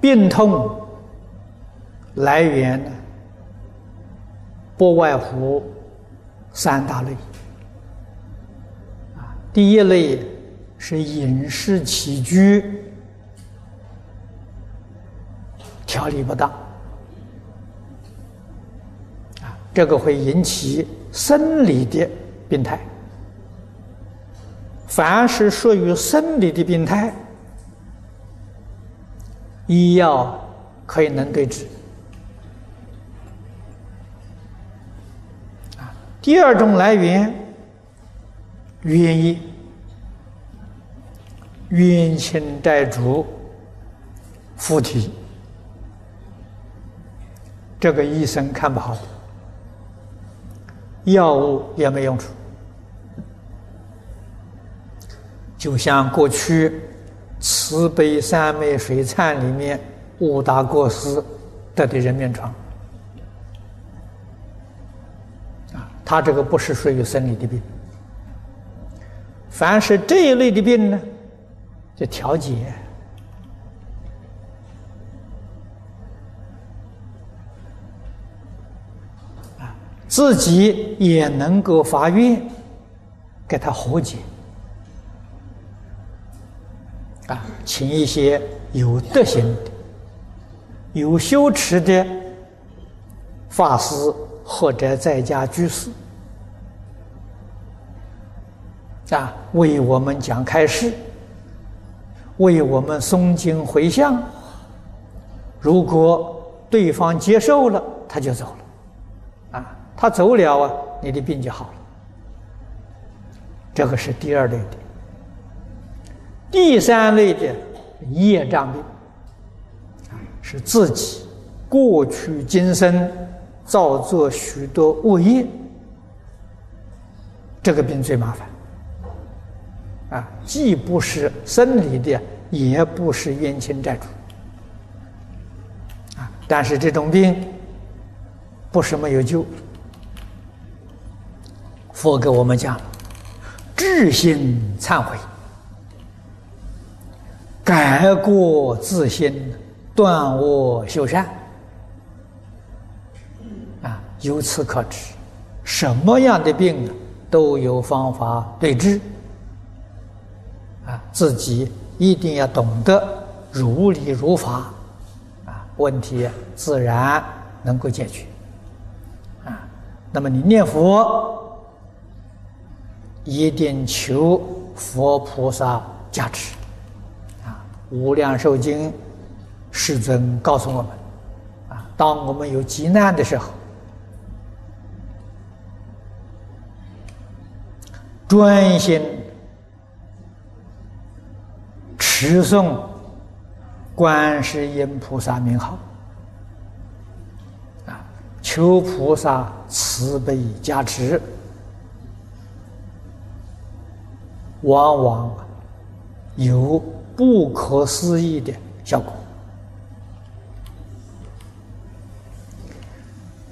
病痛来源呢，不外乎三大类。啊，第一类是饮食起居调理不当，啊，这个会引起生理的病态。凡是属于生理的病态，医药可以能对治。啊，第二种来源，原因，冤亲债主附体，这个医生看不好的，药物也没用处。就像过去慈悲三昧水忏里面五大过失得的人面疮啊，他这个不是属于生理的病。凡是这一类的病呢，就调节啊，自己也能够发愿给他和解。啊，请一些有德行的、有修持的法师或者在家居士，啊，为我们讲开示，为我们诵经回向。如果对方接受了，他就走了，啊，他走了啊，你的病就好了。这个是第二类的。第三类的业障病，是自己过去今生造作许多恶业，这个病最麻烦，啊，既不是生理的，也不是冤亲债主，啊，但是这种病不是没有救，佛给我们讲，至心忏悔。改过自新，断恶修善，啊，由此可知，什么样的病都有方法对治，啊，自己一定要懂得如理如法，啊，问题自然能够解决，啊，那么你念佛，一定求佛菩萨加持。无量寿经世尊告诉我们：啊，当我们有急难的时候，专心持诵观世音菩萨名号，啊，求菩萨慈悲加持，往往有。不可思议的效果。